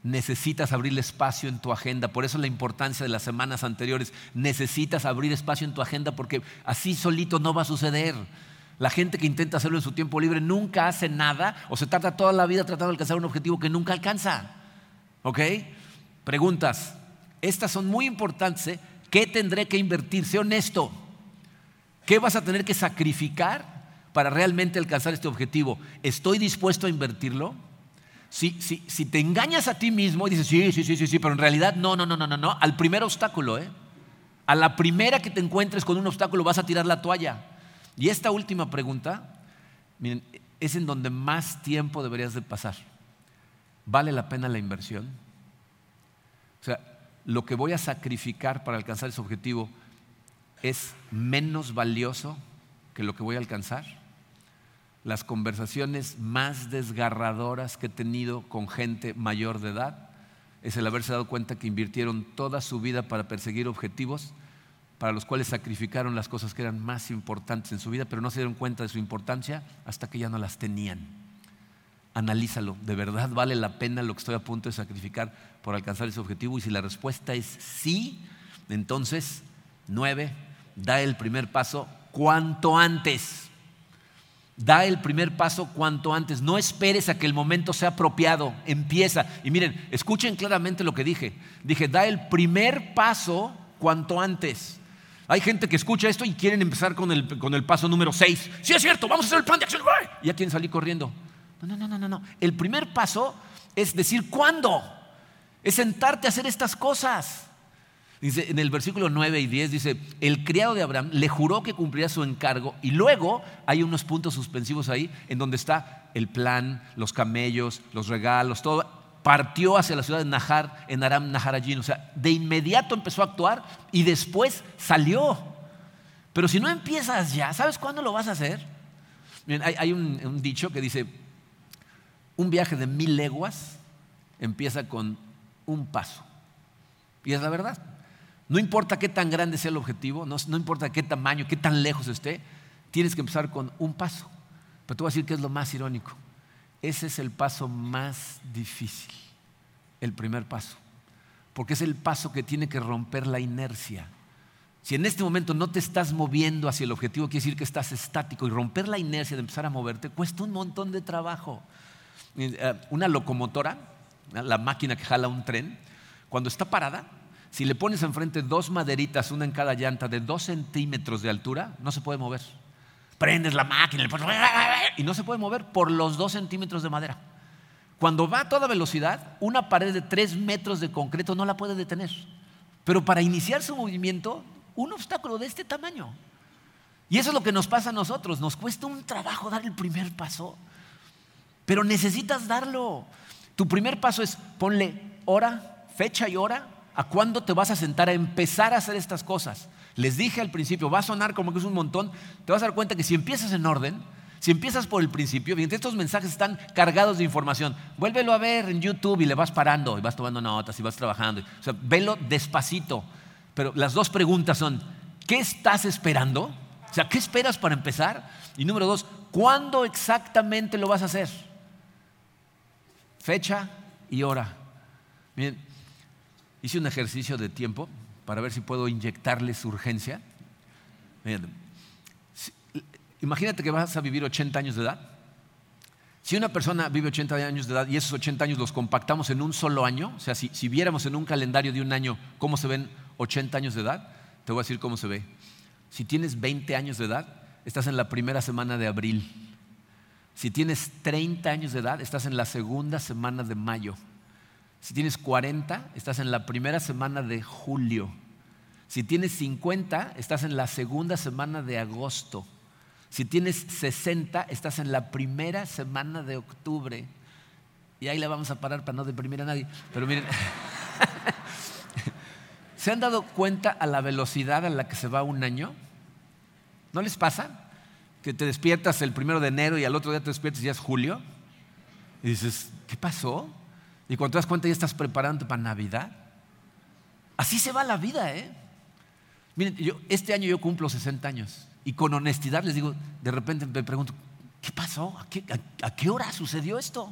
Necesitas abrir espacio en tu agenda. Por eso la importancia de las semanas anteriores. Necesitas abrir espacio en tu agenda porque así solito no va a suceder. La gente que intenta hacerlo en su tiempo libre nunca hace nada o se trata toda la vida tratando de alcanzar un objetivo que nunca alcanza. ¿Ok? Preguntas. Estas son muy importantes. ¿eh? ¿Qué tendré que invertir? Sé honesto. ¿Qué vas a tener que sacrificar para realmente alcanzar este objetivo, ¿estoy dispuesto a invertirlo? Si, si, te engañas a ti mismo y dices, sí, sí, sí, sí, sí, pero en realidad no, no, no, no, no, no, al primer obstáculo, ¿eh? A la primera que te encuentres con un obstáculo vas a tirar la toalla. Y esta última pregunta, miren, es en donde más tiempo deberías de pasar. ¿Vale la pena la inversión? O sea, lo que voy a sacrificar para alcanzar ese objetivo es menos valioso que lo que voy a alcanzar las conversaciones más desgarradoras que he tenido con gente mayor de edad es el haberse dado cuenta que invirtieron toda su vida para perseguir objetivos para los cuales sacrificaron las cosas que eran más importantes en su vida, pero no se dieron cuenta de su importancia hasta que ya no las tenían. Analízalo, ¿de verdad vale la pena lo que estoy a punto de sacrificar por alcanzar ese objetivo? Y si la respuesta es sí, entonces, nueve, da el primer paso cuanto antes. Da el primer paso cuanto antes. No esperes a que el momento sea apropiado. Empieza. Y miren, escuchen claramente lo que dije. Dije, da el primer paso cuanto antes. Hay gente que escucha esto y quieren empezar con el, con el paso número 6. Sí, es cierto, vamos a hacer el plan de acción. Y ya quieren salir corriendo. No, no, no, no, no. El primer paso es decir cuándo. Es sentarte a hacer estas cosas. Dice, en el versículo 9 y 10 dice, el criado de Abraham le juró que cumpliría su encargo y luego hay unos puntos suspensivos ahí en donde está el plan, los camellos, los regalos, todo. Partió hacia la ciudad de Nahar, en Aram Naharajin. O sea, de inmediato empezó a actuar y después salió. Pero si no empiezas ya, ¿sabes cuándo lo vas a hacer? hay, un dicho que dice, un viaje de mil leguas empieza con un paso. Y es la verdad. No importa qué tan grande sea el objetivo, no, importa qué tamaño, qué tan lejos esté, tienes que empezar con un paso. Pero te voy a decir que es lo más irónico. Ese es el paso más difícil, el primer paso. Porque es el paso que tiene que romper la inercia. Si en este momento no te estás moviendo hacia el objetivo, quiere decir que estás estático y romper la inercia de empezar a moverte cuesta un montón de trabajo. Eh, una locomotora, la máquina que jala un tren, cuando está parada, si le pones enfrente dos maderitas, una en cada llanta, de dos centímetros de altura, no se puede mover. Prendes la máquina y no se puede mover por los dos centímetros de madera. Cuando va a toda velocidad, una pared de tres metros de concreto no la puede detener. Pero para iniciar su movimiento, un obstáculo de este tamaño. Y eso es lo que nos pasa a nosotros. Nos cuesta un trabajo dar el primer paso. Pero necesitas darlo. Tu primer paso es ponle hora, fecha y hora a cuándo te vas a sentar a empezar a hacer estas cosas. Les dije al principio, va a sonar como que es un montón, te vas a dar cuenta que si empiezas en orden, si empiezas por el principio, fíjate, estos mensajes están cargados de información. Vuélvelo a ver en YouTube y le vas parando y vas tomando notas y vas trabajando. O sea, velo despacito. Pero las dos preguntas son, ¿qué estás esperando? O sea, ¿qué esperas para empezar? Y número dos, ¿cuándo exactamente lo vas a hacer? Fecha y hora. Miren, hice un ejercicio de tiempo para ver si puedo inyectarles urgencia. imagínate que vas a vivir 80 años de edad. Si una persona vive 80 años de edad y esos 80 años los compactamos en un solo año, o sea, si, si viéramos en un calendario de un año cómo se ven 80 años de edad, te voy a decir cómo se ve. Si tienes 20 años de edad, estás en la primera semana de abril. Si tienes 30 años de edad, estás en la segunda semana de mayo. Si tienes 40, estás en la primera semana de julio. Si tienes 50, estás en la segunda semana de agosto. Si tienes 60, estás en la primera semana de octubre. Y ahí la vamos a parar para no deprimir a nadie. Pero miren, ¿se han dado cuenta a la velocidad a la que se va un año? ¿No les pasa? Que te despiertas el primero de enero y al otro día te despiertas y ya es julio. Y dices, ¿qué pasó? Y cuando te das cuenta ya estás preparando para Navidad. Así se va la vida, ¿eh? Miren, yo, este año yo cumplo 60 años y con honestidad les digo, de repente me pregunto, ¿qué pasó? ¿A qué, hora sucedió esto?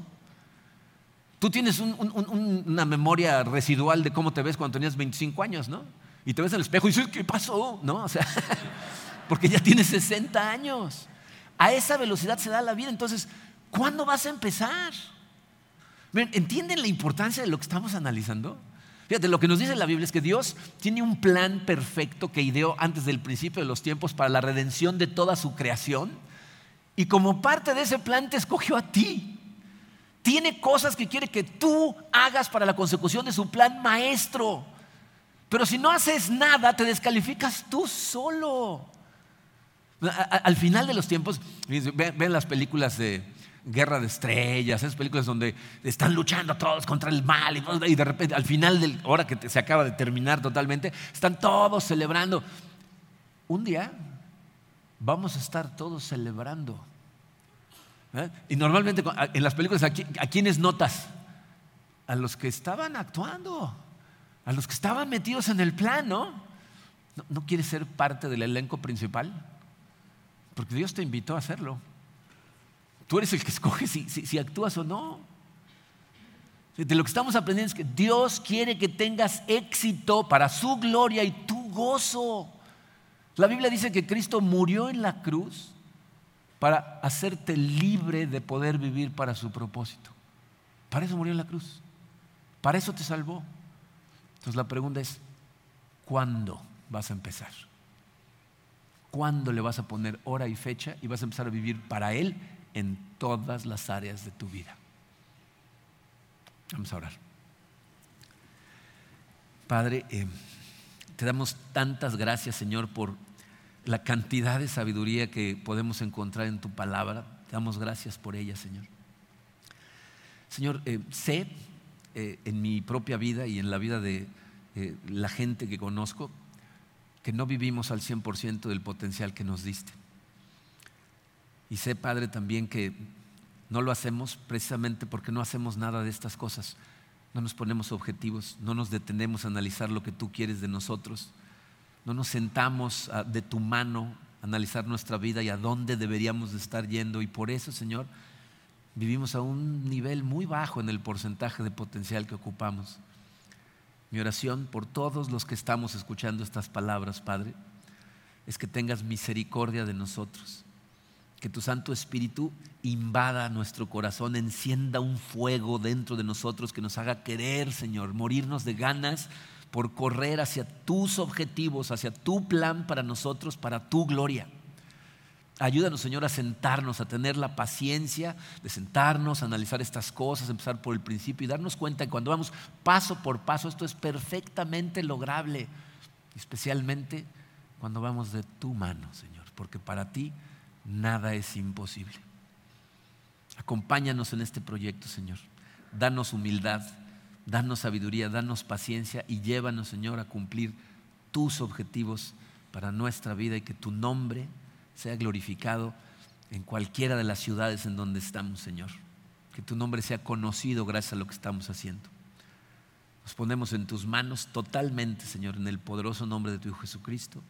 Tú tienes una memoria residual de cómo te ves cuando tenías 25 años, ¿no? Y te ves en el espejo y dices, ¿qué pasó? ¿No? O sea, porque ya tienes 60 años. A esa velocidad se da la vida. Entonces, ¿cuándo vas a empezar? ¿Entienden la importancia de lo que estamos analizando? Fíjate, lo que nos dice la Biblia es que Dios tiene un plan perfecto que ideó antes del principio de los tiempos para la redención de toda su creación. Y como parte de ese plan te escogió a ti. Tiene cosas que quiere que tú hagas para la consecución de su plan maestro. Pero si no haces nada, te descalificas tú solo. Al final de los tiempos, ven las películas de, Guerra de Estrellas, esas películas donde están luchando todos contra el mal y, de repente al final de hora que se acaba de terminar totalmente, están todos celebrando. Un día vamos a estar todos celebrando. ¿eh? Y normalmente en las películas, ¿a, quiénes notas? A los que estaban actuando, a los que estaban metidos en el plan. ¿No, no quieres ser parte del elenco principal? Porque Dios te invitó a hacerlo. Tú eres el que escoge si, actúas o no. De lo que estamos aprendiendo es que Dios quiere que tengas éxito para su gloria y tu gozo. La Biblia dice que Cristo murió en la cruz para hacerte libre de poder vivir para su propósito. Para eso murió en la cruz. Para eso te salvó. Entonces la pregunta es, ¿cuándo vas a empezar? ¿Cuándo le vas a poner hora y fecha y vas a empezar a vivir para Él en todas las áreas de tu vida. Vamos a orar. Padre, eh, Te damos tantas gracias, Señor, por la cantidad de sabiduría que podemos encontrar en tu palabra. Te damos gracias por ella, Señor. Señor, eh, sé eh, en mi propia vida y en la vida de la gente que conozco que no vivimos al 100% del potencial que nos diste. Y sé, Padre, también que no lo hacemos precisamente porque no hacemos nada de estas cosas. No nos ponemos objetivos, no nos detenemos a analizar lo que tú quieres de nosotros, no nos sentamos de tu mano a analizar nuestra vida y a dónde deberíamos de estar yendo. Y por eso, Señor, vivimos a un nivel muy bajo en el porcentaje de potencial que ocupamos. Mi oración por todos los que estamos escuchando estas palabras, Padre, es que tengas misericordia de nosotros, que tu Santo Espíritu invada nuestro corazón, encienda un fuego dentro de nosotros que nos haga querer, Señor, morirnos de ganas por correr hacia tus objetivos, hacia tu plan para nosotros, para tu gloria. Ayúdanos, Señor, a sentarnos, a tener la paciencia de sentarnos, a analizar estas cosas, empezar por el principio y darnos cuenta que cuando vamos paso por paso, esto es perfectamente lograble, especialmente cuando vamos de tu mano, Señor, porque para ti nada es imposible. Acompáñanos en este proyecto, Señor. Danos humildad, danos sabiduría, danos paciencia y llévanos, Señor, a cumplir tus objetivos para nuestra vida y que tu nombre sea glorificado en cualquiera de las ciudades en donde estamos, Señor. Que tu nombre sea conocido gracias a lo que estamos haciendo. Nos ponemos en tus manos totalmente, Señor, en el poderoso nombre de tu Hijo Jesucristo.